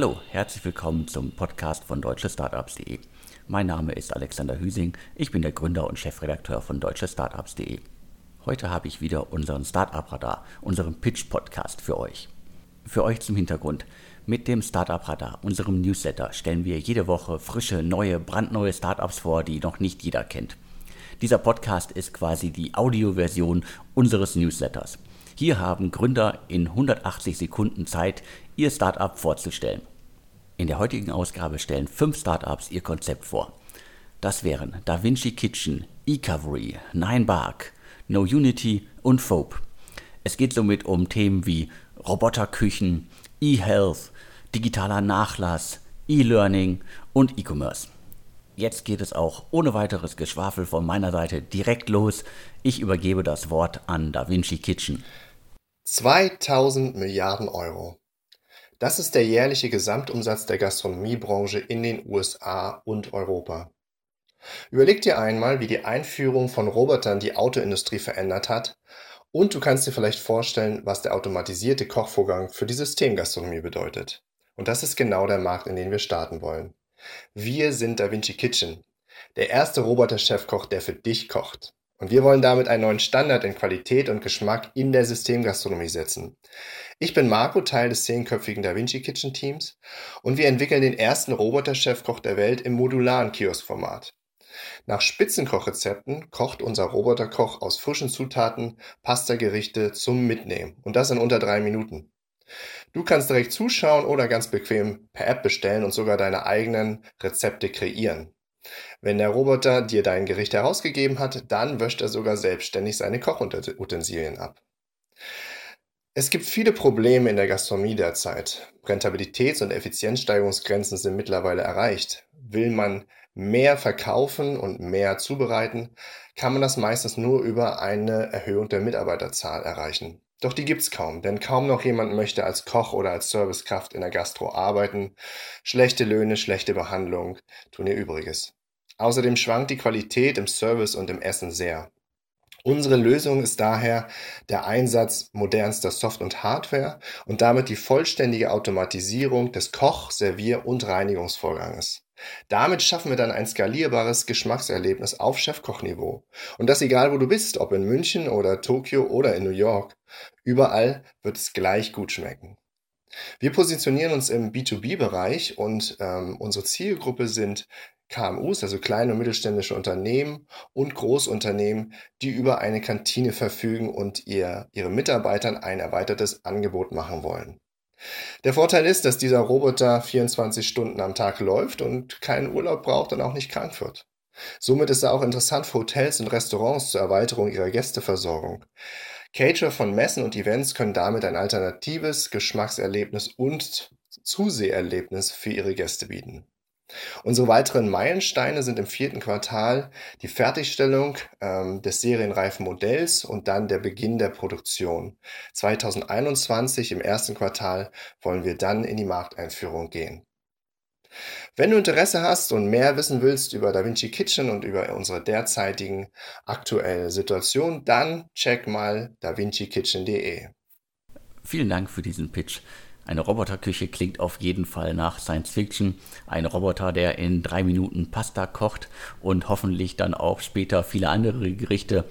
Hallo, herzlich willkommen zum Podcast von deutschestartups.de. Mein Name ist Alexander Hüsing, ich bin der Gründer und Chefredakteur von deutschestartups.de. Heute habe ich wieder unseren Startup Radar, unseren Pitch Podcast für euch. Für euch zum Hintergrund. Mit dem Startup Radar, unserem Newsletter, stellen wir jede Woche frische, neue, brandneue Startups vor, die noch nicht jeder kennt. Dieser Podcast ist quasi die Audioversion unseres Newsletters. Hier haben Gründer in 180 Sekunden Zeit, ihr Startup vorzustellen. In der heutigen Ausgabe stellen fünf Startups ihr Konzept vor. Das wären DaVinci Kitchen, eCovery, Ninebark, No Unity und Fope. Es geht somit um Themen wie Roboterküchen, E-Health, digitaler Nachlass, E-Learning und E-Commerce. Jetzt geht es auch ohne weiteres Geschwafel von meiner Seite direkt los. Ich übergebe das Wort an DaVinci Kitchen. 2000 Milliarden Euro. Das ist der jährliche Gesamtumsatz der Gastronomiebranche in den USA und Europa. Überleg dir einmal, wie die Einführung von Robotern die Autoindustrie verändert hat und du kannst dir vielleicht vorstellen, was der automatisierte Kochvorgang für die Systemgastronomie bedeutet. Und das ist genau der Markt, in den wir starten wollen. Wir sind Da Vinci Kitchen, der erste Roboter-Chefkoch, der für dich kocht. Und wir wollen damit einen neuen Standard in Qualität und Geschmack in der Systemgastronomie setzen. Ich bin Marco, Teil des zehnköpfigen Da Vinci Kitchen Teams und wir entwickeln den ersten Roboter-Chefkoch der Welt im modularen Kioskformat. Nach Spitzenkochrezepten kocht unser Roboterkoch aus frischen Zutaten Pasta-Gerichte zum Mitnehmen und das in unter drei Minuten. Du kannst direkt zuschauen oder ganz bequem per App bestellen und sogar deine eigenen Rezepte kreieren. Wenn der Roboter dir dein Gericht herausgegeben hat, dann wäscht er sogar selbstständig seine Kochutensilien ab. Es gibt viele Probleme in der Gastronomie derzeit. Rentabilitäts- und Effizienzsteigerungsgrenzen sind mittlerweile erreicht. Will man mehr verkaufen und mehr zubereiten, kann man das meistens nur über eine Erhöhung der Mitarbeiterzahl erreichen. Doch die gibt's kaum, denn kaum noch jemand möchte als Koch oder als Servicekraft in der Gastro arbeiten. Schlechte Löhne, schlechte Behandlung tun ihr Übriges. Außerdem schwankt die Qualität im Service und im Essen sehr. Unsere Lösung ist daher der Einsatz modernster Soft- und Hardware und damit die vollständige Automatisierung des Koch-, Servier- und Reinigungsvorganges. Damit schaffen wir dann ein skalierbares Geschmackserlebnis auf Chefkochniveau. Und das egal, wo du bist, ob in München oder Tokio oder in New York. Überall wird es gleich gut schmecken. Wir positionieren uns im B2B-Bereich und ähm, unsere Zielgruppe sind KMUs, also kleine und mittelständische Unternehmen und Großunternehmen, die über eine Kantine verfügen und ihr, ihre Mitarbeitern ein erweitertes Angebot machen wollen. Der Vorteil ist, dass dieser Roboter 24 Stunden am Tag läuft und keinen Urlaub braucht und auch nicht krank wird. Somit ist er auch interessant für Hotels und Restaurants zur Erweiterung ihrer Gästeversorgung. Caterer von Messen und Events können damit ein alternatives Geschmackserlebnis und Zuseherlebnis für ihre Gäste bieten. Unsere weiteren Meilensteine sind im vierten Quartal die Fertigstellung ähm, des serienreifen Modells und dann der Beginn der Produktion. 2021 im ersten Quartal wollen wir dann in die Markteinführung gehen. Wenn du Interesse hast und mehr wissen willst über DaVinci Kitchen und über unsere derzeitigen aktuelle Situation, dann check mal davincikitchen.de. Vielen Dank für diesen Pitch. Eine Roboterküche klingt auf jeden Fall nach Science Fiction. Ein Roboter, der in drei Minuten Pasta kocht und hoffentlich dann auch später viele andere Gerichte,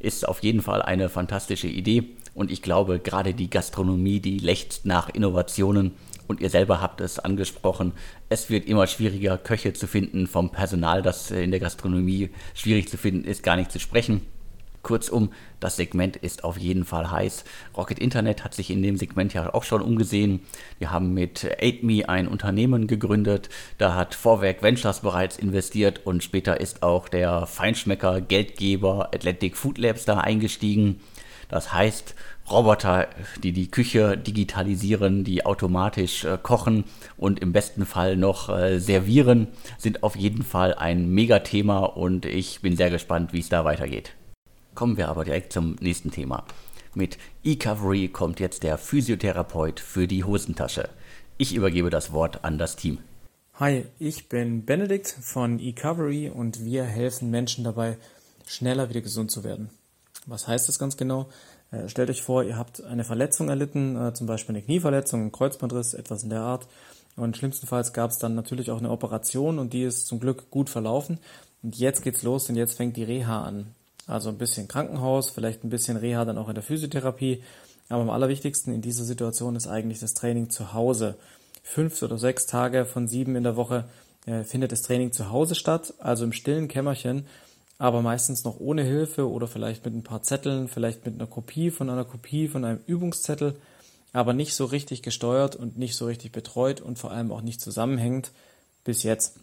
ist auf jeden Fall eine fantastische Idee. Und ich glaube, gerade die Gastronomie, die lechzt nach Innovationen. Und ihr selber habt es angesprochen, es wird immer schwieriger, Köche zu finden. Vom Personal, das in der Gastronomie schwierig zu finden ist, gar nicht zu sprechen. Kurzum, das Segment ist auf jeden Fall heiß. Rocket Internet hat sich in dem Segment ja auch schon umgesehen. Wir haben mit 8Me ein Unternehmen gegründet. Da hat Vorwerk Ventures bereits investiert und später ist auch der Feinschmecker Geldgeber Athletic Food Labs da eingestiegen. Das heißt, Roboter, die die Küche digitalisieren, die automatisch äh, kochen und im besten Fall noch äh, servieren, sind auf jeden Fall ein Megathema und ich bin sehr gespannt, wie es da weitergeht. Kommen wir aber direkt zum nächsten Thema. Mit eCovery kommt jetzt der Physiotherapeut für die Hosentasche. Ich übergebe das Wort an das Team. Hi, ich bin Benedikt von eCovery und wir helfen Menschen dabei, schneller wieder gesund zu werden. Was heißt das ganz genau? Äh, stellt euch vor, ihr habt eine Verletzung erlitten, äh, zum Beispiel eine Knieverletzung, ein Kreuzbandriss, etwas in der Art. Und schlimmstenfalls gab es dann natürlich auch eine Operation und die ist zum Glück gut verlaufen. Und jetzt geht's los und jetzt fängt die Reha an. Also ein bisschen Krankenhaus, vielleicht ein bisschen Reha dann auch in der Physiotherapie. Aber am allerwichtigsten in dieser Situation ist eigentlich das Training zu Hause. Fünf oder sechs Tage von sieben in der Woche äh, findet das Training zu Hause statt, also im stillen Kämmerchen, aber meistens noch ohne Hilfe oder vielleicht mit ein paar Zetteln, vielleicht mit einer Kopie von einer Kopie von einem Übungszettel, aber nicht so richtig gesteuert und nicht so richtig betreut und vor allem auch nicht zusammenhängend bis jetzt.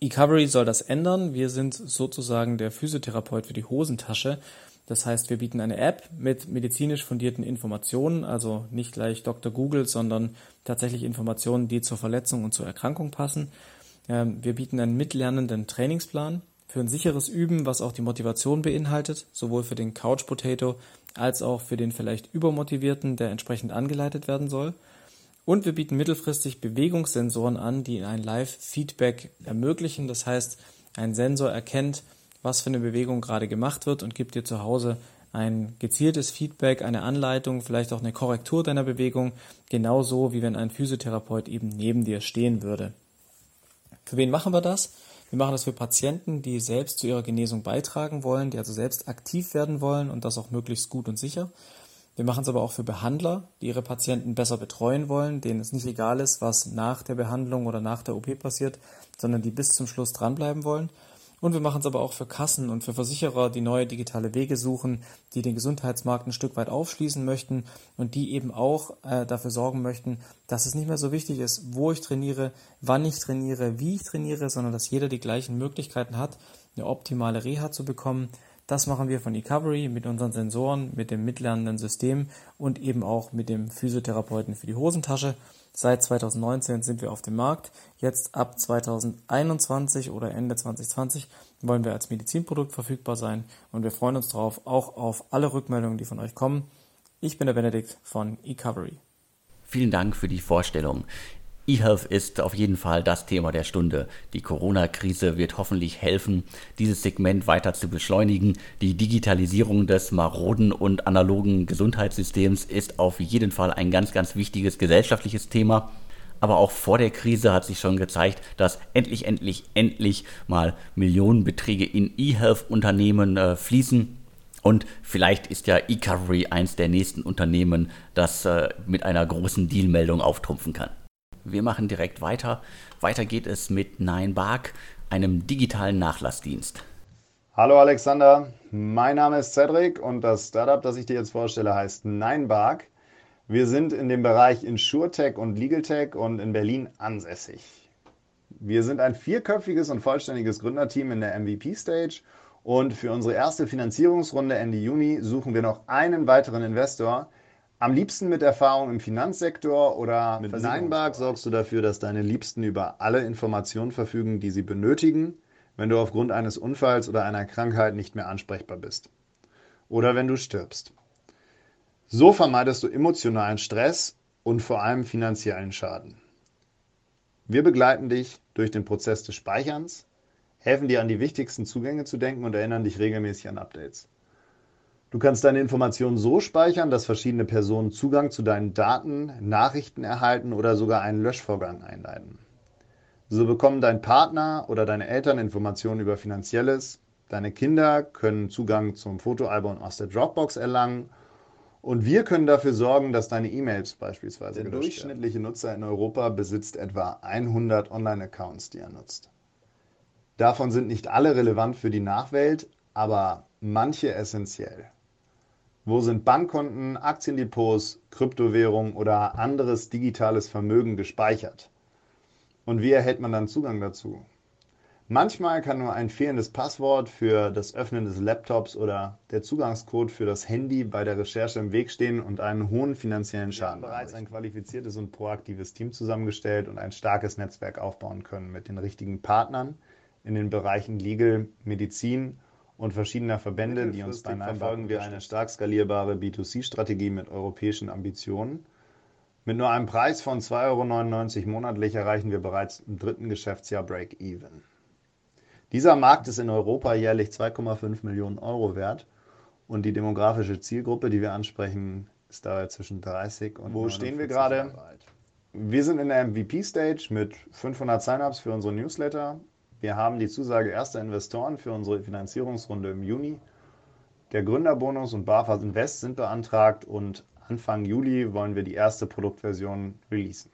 eCovery soll das ändern. Wir sind sozusagen der Physiotherapeut für die Hosentasche. Das heißt, wir bieten eine App mit medizinisch fundierten Informationen, also nicht gleich Dr. Google, sondern tatsächlich Informationen, die zur Verletzung und zur Erkrankung passen. Ähm, wir bieten einen mitlernenden Trainingsplan für ein sicheres Üben, was auch die Motivation beinhaltet, sowohl für den Couch Potato als auch für den vielleicht übermotivierten, der entsprechend angeleitet werden soll. Und wir bieten mittelfristig Bewegungssensoren an, die ein Live-Feedback ermöglichen. Das heißt, ein Sensor erkennt, was für eine Bewegung gerade gemacht wird und gibt dir zu Hause ein gezieltes Feedback, eine Anleitung, vielleicht auch eine Korrektur deiner Bewegung, genauso wie wenn ein Physiotherapeut eben neben dir stehen würde. Für wen machen wir das? Wir machen das für Patienten, die selbst zu ihrer Genesung beitragen wollen, die also selbst aktiv werden wollen und das auch möglichst gut und sicher. Wir machen es aber auch für Behandler, die ihre Patienten besser betreuen wollen, denen es nicht egal ist, was nach der Behandlung oder nach der OP passiert, sondern die bis zum Schluss dranbleiben wollen. Und wir machen es aber auch für Kassen und für Versicherer, die neue digitale Wege suchen, die den Gesundheitsmarkt ein Stück weit aufschließen möchten und die eben auch äh, dafür sorgen möchten, dass es nicht mehr so wichtig ist, wo ich trainiere, wann ich trainiere, wie ich trainiere, sondern dass jeder die gleichen Möglichkeiten hat, eine optimale Reha zu bekommen. Das machen wir von eCovery mit unseren Sensoren, mit dem mitlernenden System und eben auch mit dem Physiotherapeuten für die Hosentasche. Seit 2019 sind wir auf dem Markt. Jetzt ab 2021 oder Ende 2020 wollen wir als Medizinprodukt verfügbar sein und wir freuen uns darauf, auch auf alle Rückmeldungen, die von euch kommen. Ich bin der Benedikt von eCovery. Vielen Dank für die Vorstellung. eHealth ist auf jeden Fall das Thema der Stunde. Die Corona-Krise wird hoffentlich helfen, dieses Segment weiter zu beschleunigen. Die Digitalisierung des maroden und analogen Gesundheitssystems ist auf jeden Fall ein ganz, ganz wichtiges gesellschaftliches Thema. Aber auch vor der Krise hat sich schon gezeigt, dass endlich, endlich, endlich mal Millionenbeträge in eHealth-Unternehmen äh, fließen. Und vielleicht ist ja eCovery eins der nächsten Unternehmen, das äh, mit einer großen Dealmeldung auftrumpfen kann. Wir machen direkt weiter. Weiter geht es mit Ninebark, einem digitalen Nachlassdienst. Hallo Alexander, mein Name ist Cedric und das Startup, das ich dir jetzt vorstelle, heißt Ninebark. Wir sind in dem Bereich InsurTech und LegalTech und in Berlin ansässig. Wir sind ein vierköpfiges und vollständiges Gründerteam in der MVP-Stage und für unsere erste Finanzierungsrunde Ende Juni suchen wir noch einen weiteren Investor, am liebsten mit Erfahrung im Finanzsektor oder mit Ninebark sorgst du dafür, dass deine Liebsten über alle Informationen verfügen, die sie benötigen, wenn du aufgrund eines Unfalls oder einer Krankheit nicht mehr ansprechbar bist. Oder wenn du stirbst. So vermeidest du emotionalen Stress und vor allem finanziellen Schaden. Wir begleiten dich durch den Prozess des Speicherns, helfen dir an die wichtigsten Zugänge zu denken und erinnern dich regelmäßig an Updates. Du kannst deine Informationen so speichern, dass verschiedene Personen Zugang zu deinen Daten, Nachrichten erhalten oder sogar einen Löschvorgang einleiten. So bekommen dein Partner oder deine Eltern Informationen über Finanzielles, deine Kinder können Zugang zum Fotoalbum aus der Dropbox erlangen und wir können dafür sorgen, dass deine E-Mails beispielsweise Der durchschnittliche Nutzer in Europa besitzt etwa 100 Online-Accounts, die er nutzt. Davon sind nicht alle relevant für die Nachwelt, aber manche essentiell. Wo sind Bankkonten, Aktiendepots, Kryptowährungen oder anderes digitales Vermögen gespeichert? Und wie erhält man dann Zugang dazu? Manchmal kann nur ein fehlendes Passwort für das Öffnen des Laptops oder der Zugangscode für das Handy bei der Recherche im Weg stehen und einen hohen finanziellen Schaden. Wir haben bereits ein qualifiziertes und proaktives Team zusammengestellt und ein starkes Netzwerk aufbauen können mit den richtigen Partnern in den Bereichen Legal, Medizin und verschiedener Verbände, die uns beim verfolgen wir eine stark skalierbare B2C-Strategie mit europäischen Ambitionen. Mit nur einem Preis von 2,99 Euro monatlich erreichen wir bereits im dritten Geschäftsjahr Break-Even. Dieser Markt ist in Europa jährlich 2,5 Millionen Euro wert Und die demografische Zielgruppe, die wir ansprechen, ist dabei zwischen 30 und Wo stehen wir gerade? Wir sind in der MVP-Stage mit 500 Sign-ups für unsere Newsletter. Wir haben die Zusage erster Investoren für unsere Finanzierungsrunde im Juni. Der Gründerbonus und BAFA Invest sind beantragt und Anfang Juli wollen wir die erste Produktversion releasen.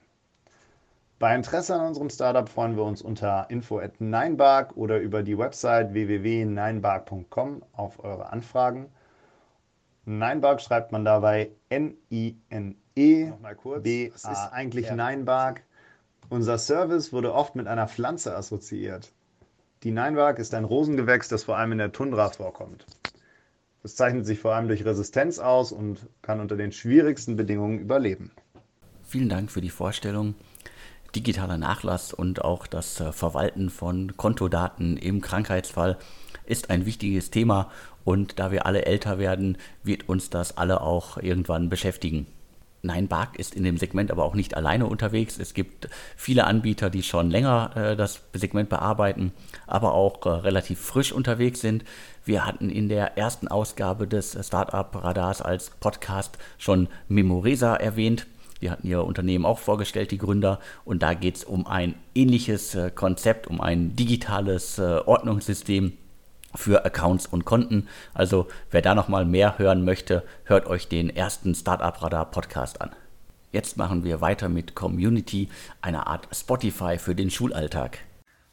Bei Interesse an unserem Startup freuen wir uns unter info at Ninebark oder über die Website www.ninebark.com auf eure Anfragen. Ninebark schreibt man dabei N-I-N-E. Nochmal kurz. B was ist eigentlich Ninebark? Unser Service wurde oft mit einer Pflanze assoziiert. Die Ninebark ist ein Rosengewächs, das vor allem in der Tundra vorkommt. Es zeichnet sich vor allem durch Resistenz aus und kann unter den schwierigsten Bedingungen überleben. Vielen Dank für die Vorstellung. Digitaler Nachlass und auch das äh, Verwalten von Kontodaten im Krankheitsfall ist ein wichtiges Thema und da wir alle älter werden, wird uns das alle auch irgendwann beschäftigen. Nein, Bark ist in dem Segment aber auch nicht alleine unterwegs. Es gibt viele Anbieter, die schon länger äh, das Segment bearbeiten, aber auch äh, relativ frisch unterwegs sind. Wir hatten in der ersten Ausgabe des Startup Radars als Podcast schon Memoresa erwähnt. Die hatten ihr Unternehmen auch vorgestellt, die Gründer. Und da geht es um ein ähnliches äh, Konzept, um ein digitales äh, Ordnungssystem für Accounts und Konten. Also wer da noch mal mehr hören möchte, hört euch den ersten Startup Radar Podcast an. Jetzt machen wir weiter mit Community, einer Art Spotify für den Schulalltag.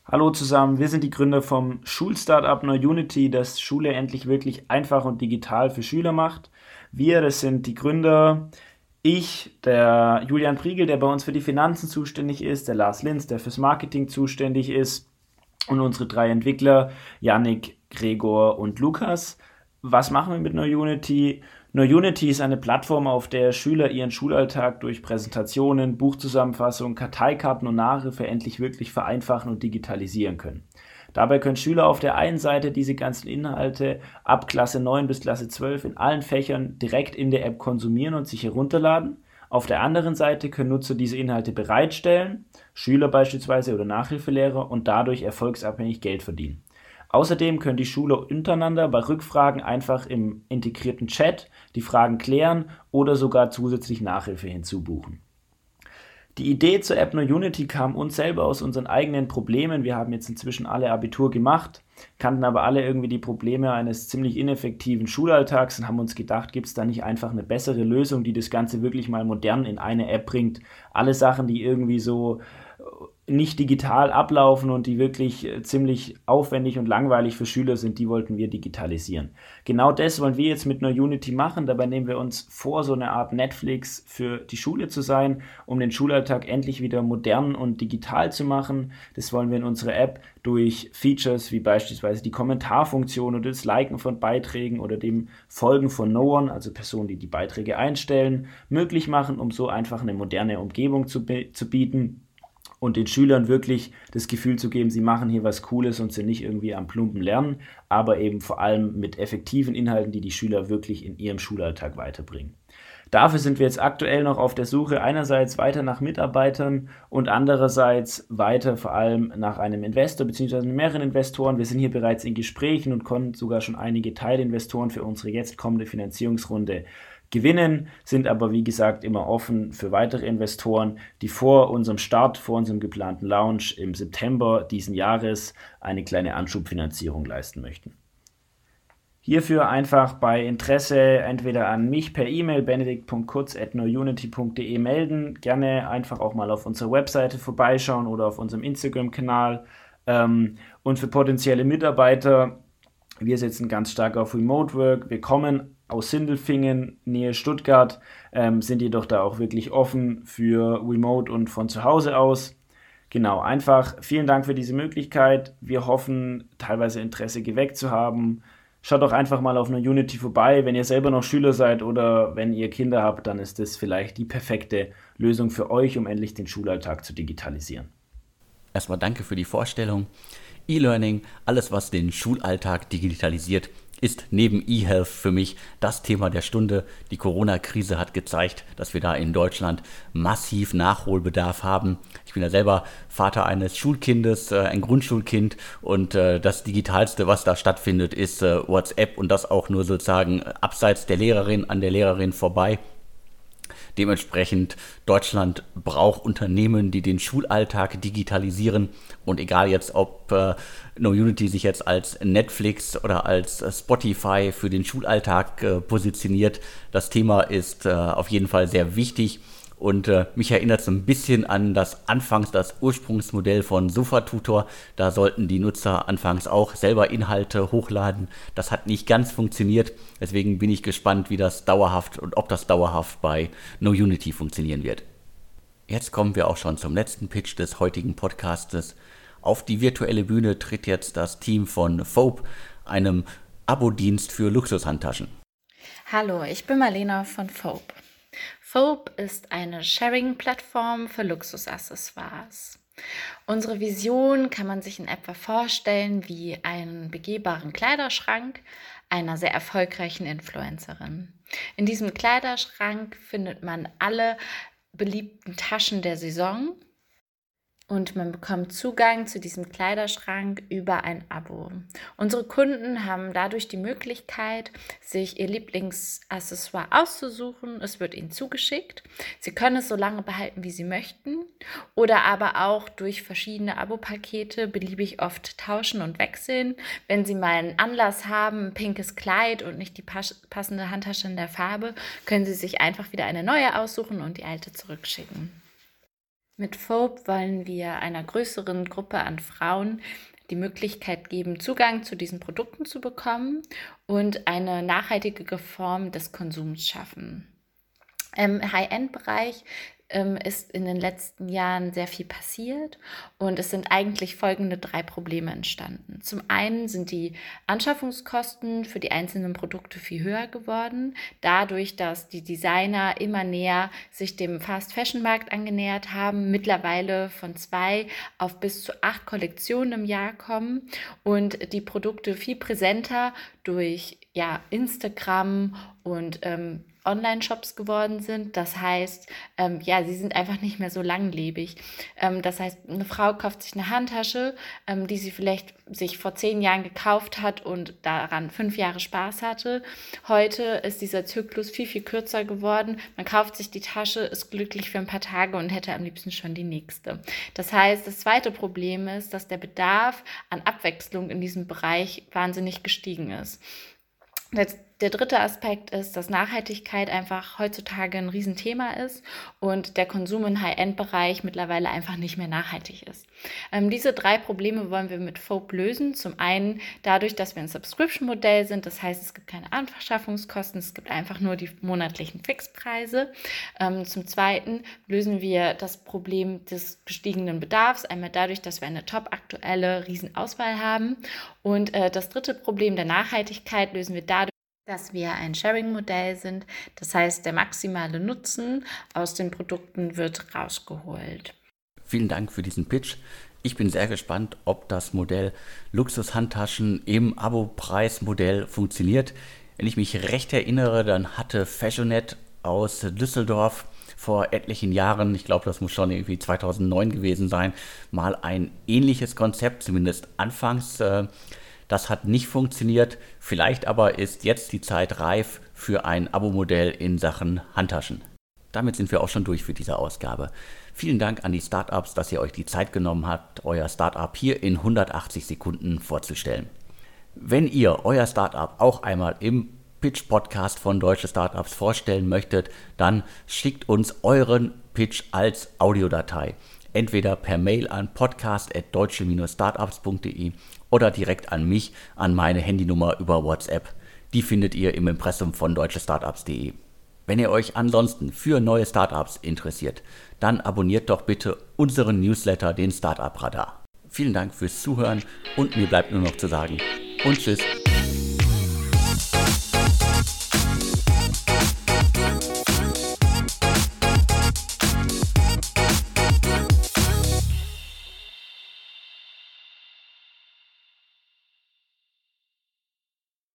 Hallo zusammen, wir sind die Gründer vom Schulstartup NeuUnity, das Schule endlich wirklich einfach und digital für Schüler macht. Wir, das sind die Gründer, ich, der Julian Priegel, der bei uns für die Finanzen zuständig ist, der Lars Linz, der fürs Marketing zuständig ist und unsere drei Entwickler, Yannick, Gregor und Lukas. Was machen wir mit NeuUnity? NeuUnity ist eine Plattform, auf der Schüler ihren Schulalltag durch Präsentationen, Buchzusammenfassungen, Karteikarten und Nachhilfe endlich wirklich vereinfachen und digitalisieren können. Dabei können Schüler auf der einen Seite diese ganzen Inhalte ab Klasse 9 bis Klasse 12 in allen Fächern direkt in der App konsumieren und sich herunterladen. Auf der anderen Seite können Nutzer diese Inhalte bereitstellen, Schüler beispielsweise oder Nachhilfelehrer und dadurch erfolgsabhängig Geld verdienen. Außerdem können die Schüler untereinander bei Rückfragen einfach im integrierten Chat die Fragen klären oder sogar zusätzlich Nachhilfe hinzubuchen. Die Idee zur App Unity kam uns selber aus unseren eigenen Problemen. Wir haben jetzt inzwischen alle Abitur gemacht, kannten aber alle irgendwie die Probleme eines ziemlich ineffektiven Schulalltags und haben uns gedacht, gibt es da nicht einfach eine bessere Lösung, die das Ganze wirklich mal modern in eine App bringt. Alle Sachen, die irgendwie so nicht digital ablaufen und die wirklich äh, ziemlich aufwendig und langweilig für Schüler sind, die wollten wir digitalisieren. Genau das wollen wir jetzt mit einer Unity machen. Dabei nehmen wir uns vor, so eine Art Netflix für die Schule zu sein, um den Schulalltag endlich wieder modern und digital zu machen. Das wollen wir in unserer App durch Features wie beispielsweise die Kommentarfunktion oder das Liken von Beiträgen oder dem Folgen von Knowern, also Personen, die die Beiträge einstellen, möglich machen, um so einfach eine moderne Umgebung zu, zu bieten und den Schülern wirklich das Gefühl zu geben, sie machen hier was Cooles und sind nicht irgendwie am plumpen Lernen, aber eben vor allem mit effektiven Inhalten, die die Schüler wirklich in ihrem Schulalltag weiterbringen. Dafür sind wir jetzt aktuell noch auf der Suche einerseits weiter nach Mitarbeitern und andererseits weiter vor allem nach einem Investor bzw. mehreren Investoren. Wir sind hier bereits in Gesprächen und konnten sogar schon einige Teilinvestoren für unsere jetzt kommende Finanzierungsrunde gewinnen, sind aber wie gesagt immer offen für weitere Investoren, die vor unserem Start, vor unserem geplanten Launch im September diesen Jahres eine kleine Anschubfinanzierung leisten möchten. Hierfür einfach bei Interesse entweder an mich per E-Mail benedikt.kurz.nounity.de melden, gerne einfach auch mal auf unserer Webseite vorbeischauen oder auf unserem Instagram-Kanal. Ähm, und für potenzielle Mitarbeiter, wir setzen ganz stark auf Remote Work. Wir kommen aus Sindelfingen, Nähe Stuttgart, ähm, sind jedoch da auch wirklich offen für Remote und von zu Hause aus. Genau, einfach vielen Dank für diese Möglichkeit. Wir hoffen, teilweise Interesse geweckt zu haben. Schaut doch einfach mal auf einer Unity vorbei. Wenn ihr selber noch Schüler seid oder wenn ihr Kinder habt, dann ist das vielleicht die perfekte Lösung für euch, um endlich den Schulalltag zu digitalisieren. Erstmal danke für die Vorstellung. E-Learning, alles was den Schulalltag digitalisiert, ist neben eHealth für mich das Thema der Stunde. Die Corona-Krise hat gezeigt, dass wir da in Deutschland massiv Nachholbedarf haben. Ich bin ja selber Vater eines Schulkindes, äh, ein Grundschulkind und äh, das Digitalste, was da stattfindet, ist äh, WhatsApp und das auch nur sozusagen abseits der Lehrerin, an der Lehrerin vorbei. Dementsprechend Deutschland braucht Unternehmen, die den Schulalltag digitalisieren. Und egal jetzt, ob äh, No Unity sich jetzt als Netflix oder als Spotify für den Schulalltag äh, positioniert, das Thema ist äh, auf jeden Fall sehr wichtig und äh, mich erinnert es ein bisschen an das anfangs das Ursprungsmodell von SofaTutor. Da sollten die Nutzer anfangs auch selber Inhalte hochladen. Das hat nicht ganz funktioniert. Deswegen bin ich gespannt, wie das dauerhaft und ob das dauerhaft bei NoUnity funktionieren wird. Jetzt kommen wir auch schon zum letzten Pitch des heutigen Podcastes. Auf die virtuelle Bühne tritt jetzt das Team von Phobe, einem Abo-Dienst für Luxushandtaschen. Hallo, ich bin Marlena von Phobe. Phobe ist eine Sharing-Plattform für Luxusaccessoires. Unsere Vision kann man sich in etwa vorstellen wie einen begehbaren Kleiderschrank einer sehr erfolgreichen Influencerin. In diesem Kleiderschrank findet man alle beliebten Taschen der Saison und man bekommt Zugang zu diesem Kleiderschrank über ein Abo. Unsere Kunden haben dadurch die Möglichkeit, sich ihr Lieblingsaccessoire auszusuchen. Es wird ihnen zugeschickt. Sie können es so lange behalten, wie sie möchten oder aber auch durch verschiedene Abo-Pakete beliebig oft tauschen und wechseln. Wenn sie mal einen Anlass haben, ein pinkes Kleid und nicht die passende Handtasche in der Farbe, können sie sich einfach wieder eine neue aussuchen und die alte zurückschicken. Mit Phobe wollen wir einer größeren Gruppe an Frauen die Möglichkeit geben, Zugang zu diesen Produkten zu bekommen und eine nachhaltige Form des Konsums schaffen. Im High-End-Bereich ähm, ist in den letzten Jahren sehr viel passiert und es sind eigentlich folgende drei Probleme entstanden. Zum einen sind die Anschaffungskosten für die einzelnen Produkte viel höher geworden, dadurch, dass die Designer immer näher sich dem Fast-Fashion-Markt angenähert haben, mittlerweile von zwei auf bis zu acht Kollektionen im Jahr kommen und die Produkte viel präsenter durch ja, Instagram und ähm, Online-Shops geworden sind. Das heißt, ähm, ja, sie sind einfach nicht mehr so langlebig. Ähm, das heißt, eine Frau kauft sich eine Handtasche, ähm, die sie vielleicht sich vor zehn Jahren gekauft hat und daran fünf Jahre Spaß hatte. Heute ist dieser Zyklus viel, viel kürzer geworden. Man kauft sich die Tasche, ist glücklich für ein paar Tage und hätte am liebsten schon die nächste. Das heißt, das zweite Problem ist, dass der Bedarf an Abwechslung in diesem Bereich wahnsinnig gestiegen ist. Jetzt der dritte Aspekt ist, dass Nachhaltigkeit einfach heutzutage ein Riesenthema ist und der Konsum im High-End-Bereich mittlerweile einfach nicht mehr nachhaltig ist. Ähm, diese drei Probleme wollen wir mit FOAP lösen. Zum einen dadurch, dass wir ein Subscription-Modell sind, das heißt, es gibt keine Anschaffungskosten, es gibt einfach nur die monatlichen Fixpreise. Ähm, zum zweiten lösen wir das Problem des gestiegenen Bedarfs, einmal dadurch, dass wir eine top aktuelle Riesenauswahl haben. Und äh, das dritte Problem der Nachhaltigkeit lösen wir dadurch, dass wir ein Sharing-Modell sind. Das heißt, der maximale Nutzen aus den Produkten wird rausgeholt. Vielen Dank für diesen Pitch. Ich bin sehr gespannt, ob das Modell Luxushandtaschen im Abo-Preis-Modell funktioniert. Wenn ich mich recht erinnere, dann hatte Fashionet aus Düsseldorf vor etlichen Jahren, ich glaube, das muss schon irgendwie 2009 gewesen sein, mal ein ähnliches Konzept, zumindest anfangs. Äh, das hat nicht funktioniert. Vielleicht aber ist jetzt die Zeit reif für ein Abo-Modell in Sachen Handtaschen. Damit sind wir auch schon durch für diese Ausgabe. Vielen Dank an die Startups, dass ihr euch die Zeit genommen habt, euer Startup hier in 180 Sekunden vorzustellen. Wenn ihr euer Startup auch einmal im Pitch Podcast von Deutsche Startups vorstellen möchtet, dann schickt uns euren Pitch als Audiodatei. Entweder per Mail an podcast.deutsche-startups.de oder direkt an mich, an meine Handynummer über WhatsApp. Die findet ihr im Impressum von deutschestartups.de. Wenn ihr euch ansonsten für neue Startups interessiert, dann abonniert doch bitte unseren Newsletter, den Startup Radar. Vielen Dank fürs Zuhören und mir bleibt nur noch zu sagen und tschüss.